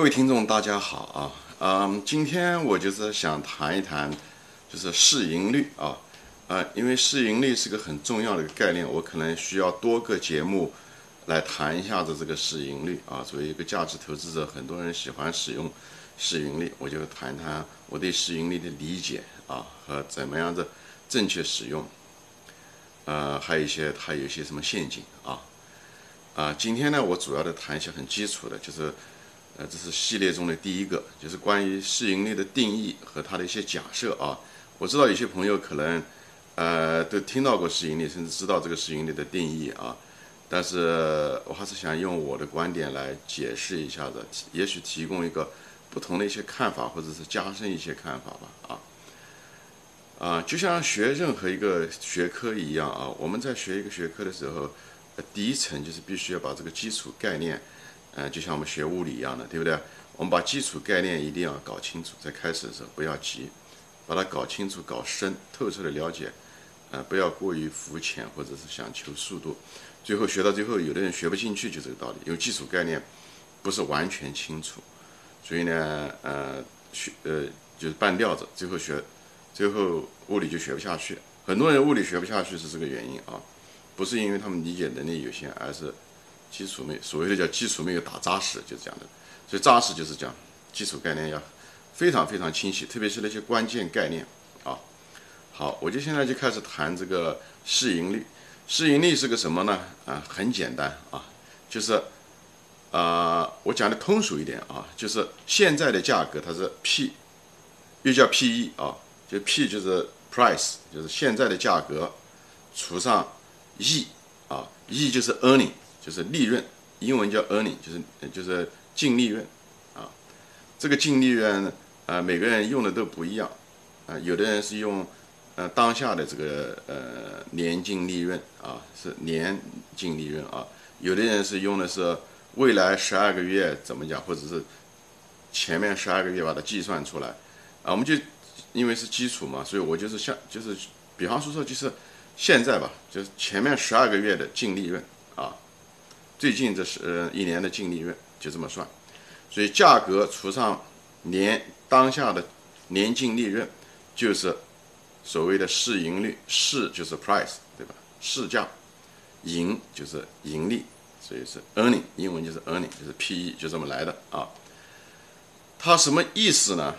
各位听众，大家好啊，嗯，今天我就是想谈一谈，就是市盈率啊，啊，因为市盈率是个很重要的一个概念，我可能需要多个节目来谈一下子这个市盈率啊。作为一个价值投资者，很多人喜欢使用市盈率，我就谈谈我对市盈率的理解啊和怎么样子正确使用，呃，还有一些它有一些什么陷阱啊。啊，今天呢，我主要的谈一些很基础的，就是，呃，这是系列中的第一个，就是关于市盈率的定义和它的一些假设啊。我知道有些朋友可能，呃，都听到过市盈率，甚至知道这个市盈率的定义啊。但是我还是想用我的观点来解释一下子，也许提供一个不同的一些看法，或者是加深一些看法吧。啊，啊，就像学任何一个学科一样啊，我们在学一个学科的时候。第一层就是必须要把这个基础概念，呃，就像我们学物理一样的，对不对？我们把基础概念一定要搞清楚，在开始的时候不要急，把它搞清楚、搞深、透彻的了解，呃，不要过于肤浅或者是想求速度，最后学到最后，有的人学不进去，就这个道理，因为基础概念不是完全清楚，所以呢，呃，学呃就是半吊子，最后学，最后物理就学不下去，很多人物理学不下去是这个原因啊。不是因为他们理解能力有限，而是基础没所谓的叫基础没有打扎实，就是这样的。所以扎实就是讲基础概念要非常非常清晰，特别是那些关键概念啊。好，我就现在就开始谈这个市盈率。市盈率是个什么呢？啊，很简单啊，就是啊，我讲的通俗一点啊，就是现在的价格它是 P，又叫 PE 啊，就 P 就是 price，就是现在的价格除上。E 啊，E 就是 earning，就是利润，英文叫 earning，就是就是净利润啊。这个净利润啊，每个人用的都不一样啊。有的人是用呃当下的这个呃年净利润啊，是年净利润啊。有的人是用的是未来十二个月怎么讲，或者是前面十二个月把它计算出来啊。我们就因为是基础嘛，所以我就是像就是比方说说就是。现在吧，就是前面十二个月的净利润，最近这是一年的净利润就这么算，所以价格除上年当下的年净利润，就是所谓的市盈率，市就是 price 对吧？市价，盈就是盈利，所以是 earning，英文就是 earning，就是 P/E 就这么来的啊。它什么意思呢？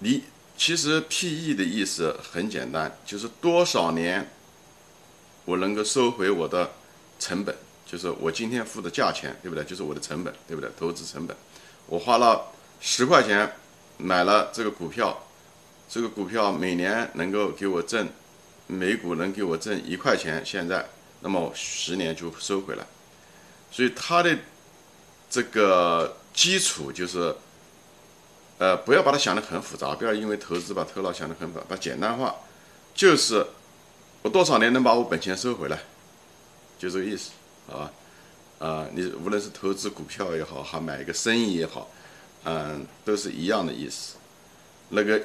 你。其实 P/E 的意思很简单，就是多少年我能够收回我的成本，就是我今天付的价钱，对不对？就是我的成本，对不对？投资成本，我花了十块钱买了这个股票，这个股票每年能够给我挣每股能给我挣一块钱，现在那么十年就收回来，所以它的这个基础就是。呃，不要把它想得很复杂，不要因为投资把头脑想得很复杂，把简单化，就是我多少年能把我本钱收回来，就这个意思，好吧？啊，你无论是投资股票也好，还买一个生意也好，嗯，都是一样的意思。那个，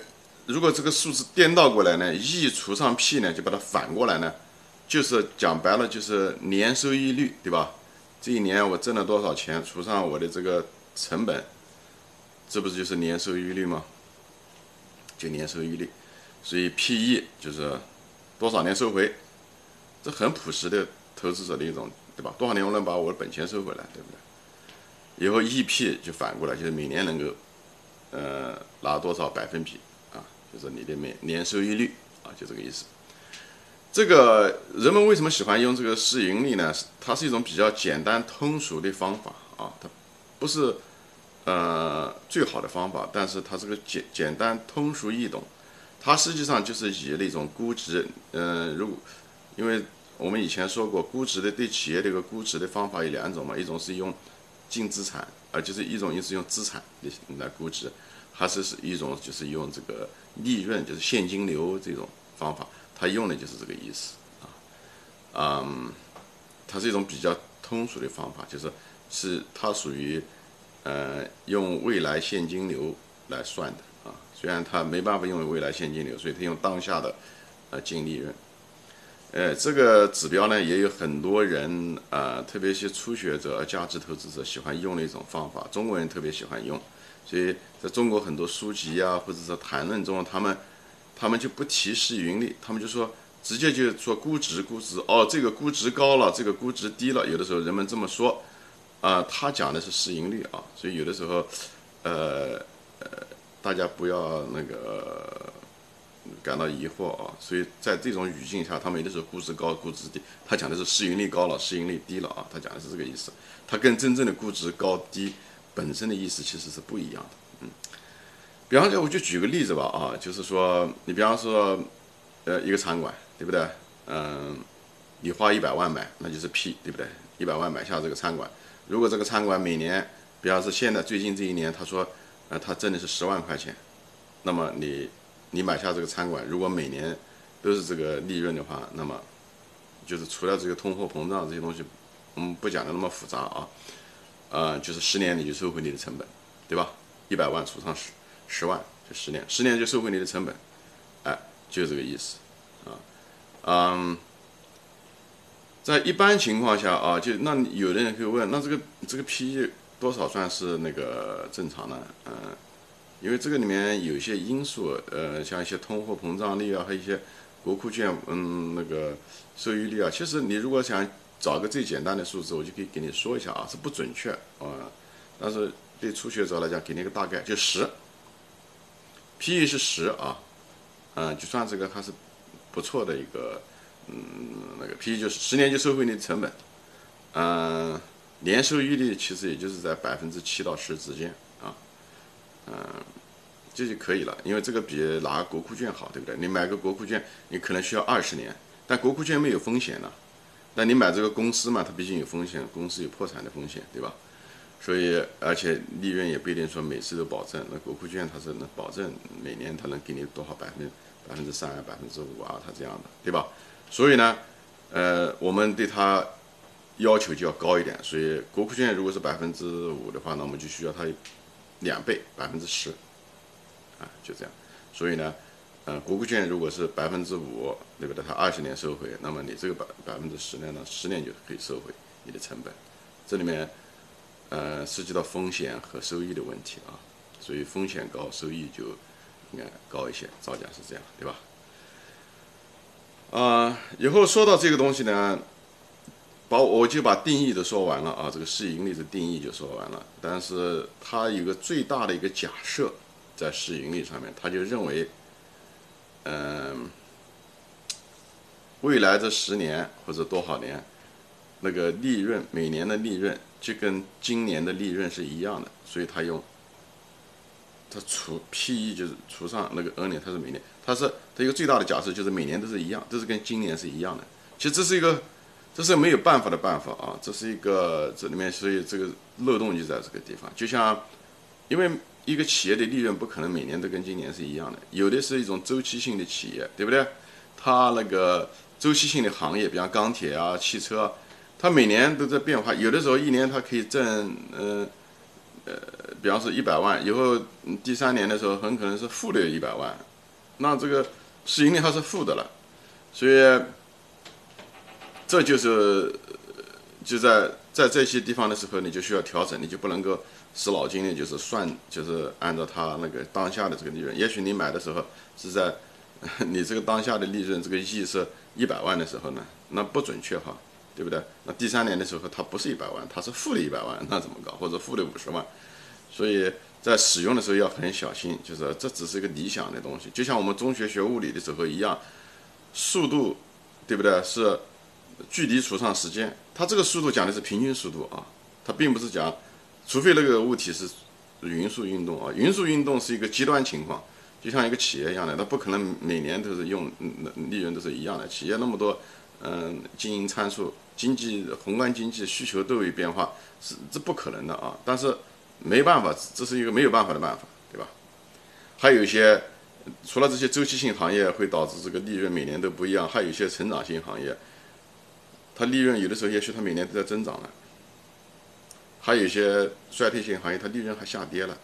如果这个数字颠倒过来呢，E 除上 P 呢，就把它反过来呢，就是讲白了就是年收益率，对吧？这一年我挣了多少钱，除上我的这个成本。这不是就是年收益率吗？就年收益率，所以 P/E 就是多少年收回，这很朴实的投资者的一种，对吧？多少年我能把我的本钱收回来，对不对？以后 E/P 就反过来，就是每年能够，呃，拿多少百分比啊？就是你的每年收益率啊，就这个意思。这个人们为什么喜欢用这个市盈率呢？它是一种比较简单通俗的方法啊，它不是。呃，最好的方法，但是它这个简简单通俗易懂，它实际上就是以那种估值，嗯，如果因为我们以前说过，估值的对企业这个估值的方法有两种嘛，一种是用净资产，啊，就是一种是用资产来来估值，还是是一种就是用这个利润，就是现金流这种方法，它用的就是这个意思啊，嗯，它是一种比较通俗的方法，就是是它属于。呃，用未来现金流来算的啊，虽然它没办法用未来现金流，所以它用当下的呃净利润。呃，这个指标呢，也有很多人啊，特别一些初学者、价值投资者喜欢用的一种方法，中国人特别喜欢用。所以在中国很多书籍啊，或者说谈论中，他们他们就不提市盈率，他们就说直接就说估值，估值哦，这个估值高了，这个估值低了。有的时候人们这么说，啊，他讲的是市盈率啊，所以有的时候，呃呃，大家不要那个。感到疑惑啊，所以在这种语境下，他们有的时候估值高、估值低，他讲的是市盈率高了、市盈率低了啊，他讲的是这个意思，他跟真正的估值高低本身的意思其实是不一样的。嗯，比方说，我就举个例子吧啊，就是说，你比方说，呃，一个餐馆，对不对？嗯，你花一百万买，那就是 P，对不对？一百万买下这个餐馆，如果这个餐馆每年，比方说现在最近这一年，他说，呃，他挣的是十万块钱，那么你。你买下这个餐馆，如果每年都是这个利润的话，那么就是除了这个通货膨胀这些东西，我们不讲的那么复杂啊，呃，就是十年你就收回你的成本，对吧？一百万除上十十万，就十年，十年就收回你的成本，哎，就这个意思啊，嗯，在一般情况下啊，就那有的人会问，那这个这个 PE 多少算是那个正常的？嗯。因为这个里面有些因素，呃，像一些通货膨胀率啊，还有一些国库券，嗯，那个收益率啊。其实你如果想找个最简单的数字，我就可以给你说一下啊，是不准确啊。但是对初学者来讲，给你个大概，就十，P/E 是十啊，嗯，就算这个还是不错的一个，嗯，那个 P/E 就是十年就收回你的成本，嗯，年收益率其实也就是在百分之七到十之间。嗯，这就可以了，因为这个比拿国库券好，对不对？你买个国库券，你可能需要二十年，但国库券没有风险呢。那你买这个公司嘛，它毕竟有风险，公司有破产的风险，对吧？所以，而且利润也不一定说每次都保证。那国库券它是能保证每年它能给你多少百分百分之三啊，百分之五啊，它这样的，对吧？所以呢，呃，我们对它要求就要高一点。所以国库券如果是百分之五的话，那我们就需要它。两倍百分之十，啊，就这样。所以呢，呃，国库券如果是百分之五，对不对？它二十年收回，那么你这个百百分之十呢，十年就可以收回你的成本。这里面，呃，涉及到风险和收益的问题啊，所以风险高，收益就应该高一些，造价是这样，对吧？啊，以后说到这个东西呢。把我就把定义都说完了啊，这个市盈率的定义就说完了。但是它有个最大的一个假设，在市盈率上面，他就认为，嗯，未来这十年或者多少年，那个利润每年的利润就跟今年的利润是一样的，所以他用，他除 P/E 就是除上那个 N 年，它是每年，它是它一个最大的假设就是每年都是一样，都是跟今年是一样的。其实这是一个。这是没有办法的办法啊！这是一个这里面，所以这个漏洞就在这个地方。就像，因为一个企业的利润不可能每年都跟今年是一样的，有的是一种周期性的企业，对不对？它那个周期性的行业，比方钢铁啊、汽车，它每年都在变化。有的时候一年它可以挣，嗯，呃，比方说一百万，以后第三年的时候很可能是负的一百万，那这个市盈率它是负的了，所以。这就是就在在这些地方的时候，你就需要调整，你就不能够死脑筋的，就是算，就是按照它那个当下的这个利润。也许你买的时候是在 你这个当下的利润这个亿是一百万的时候呢，那不准确哈，对不对？那第三年的时候它不是一百万，它是负的一百万，那怎么搞？或者负的五十万？所以在使用的时候要很小心，就是这只是一个理想的东西，就像我们中学学物理的时候一样，速度，对不对？是。距离除上时间，它这个速度讲的是平均速度啊，它并不是讲，除非那个物体是匀速运动啊，匀速运动是一个极端情况，就像一个企业一样的，它不可能每年都是用利润都是一样的，企业那么多，嗯，经营参数、经济宏观经济需求都有变化，是这不可能的啊。但是没办法，这是一个没有办法的办法，对吧？还有一些，除了这些周期性行业会导致这个利润每年都不一样，还有一些成长性行业。它利润有的时候也许它每年都在增长了，还有一些衰退性行业，它利润还下跌了，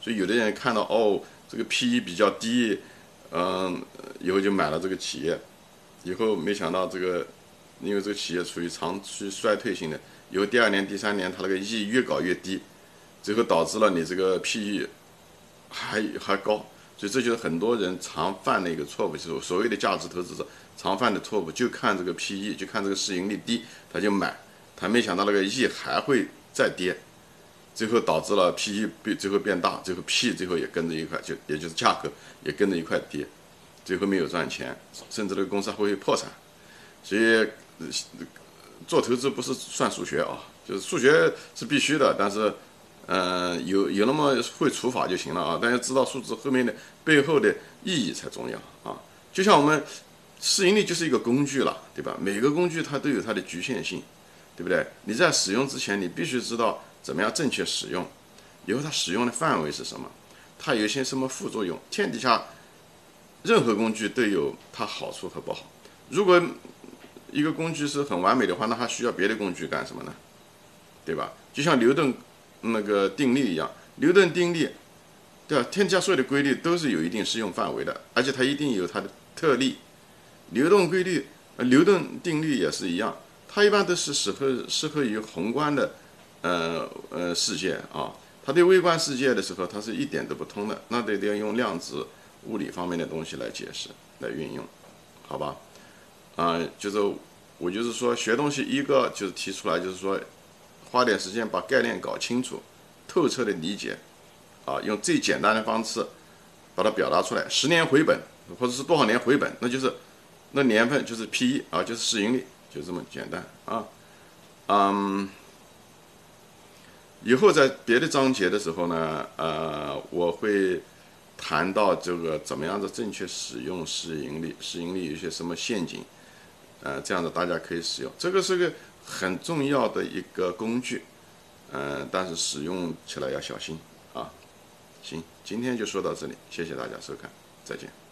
所以有的人看到哦，这个 P/E 比较低，嗯，以后就买了这个企业，以后没想到这个，因为这个企业处于长期衰退性的，以后第二年、第三年它那个 E 越搞越低，最后导致了你这个 PE 还还高，所以这就是很多人常犯的一个错误，就是所谓的价值投资者常犯的错误，就看这个 PE，就看这个市盈率低，他就买，他没想到那个 E 还会再跌。最后导致了 P/E 变最后变大，最后 P 最后也跟着一块，就也就是价格也跟着一块跌，最后没有赚钱，甚至那个公司还会破产。所以做投资不是算数学啊，就是数学是必须的，但是嗯有有那么会除法就行了啊，大家知道数字后面的背后的意义才重要啊。就像我们市盈率就是一个工具了，对吧？每个工具它都有它的局限性，对不对？你在使用之前，你必须知道。怎么样正确使用？以后它使用的范围是什么？它有些什么副作用？天底下任何工具都有它好处和不好。如果一个工具是很完美的话，那它需要别的工具干什么呢？对吧？就像牛顿那个定律一样，牛顿定律，对吧？天底下所有的规律都是有一定适用范围的，而且它一定有它的特例。牛顿规律、呃牛顿定律也是一样，它一般都是适合适合于宏观的。呃呃，世界啊，它对微观世界的时候，它是一点都不通的，那得得要用量子物理方面的东西来解释、来运用，好吧？啊，就是我就是说学东西，一个就是提出来，就是说花点时间把概念搞清楚、透彻的理解，啊，用最简单的方式把它表达出来，十年回本或者是多少年回本，那就是那年份就是 P/E 啊，就是市盈率，就这么简单啊，嗯。以后在别的章节的时候呢，呃，我会谈到这个怎么样子正确使用市盈率，市盈率有些什么陷阱，呃，这样子大家可以使用。这个是个很重要的一个工具，嗯，但是使用起来要小心啊。行，今天就说到这里，谢谢大家收看，再见。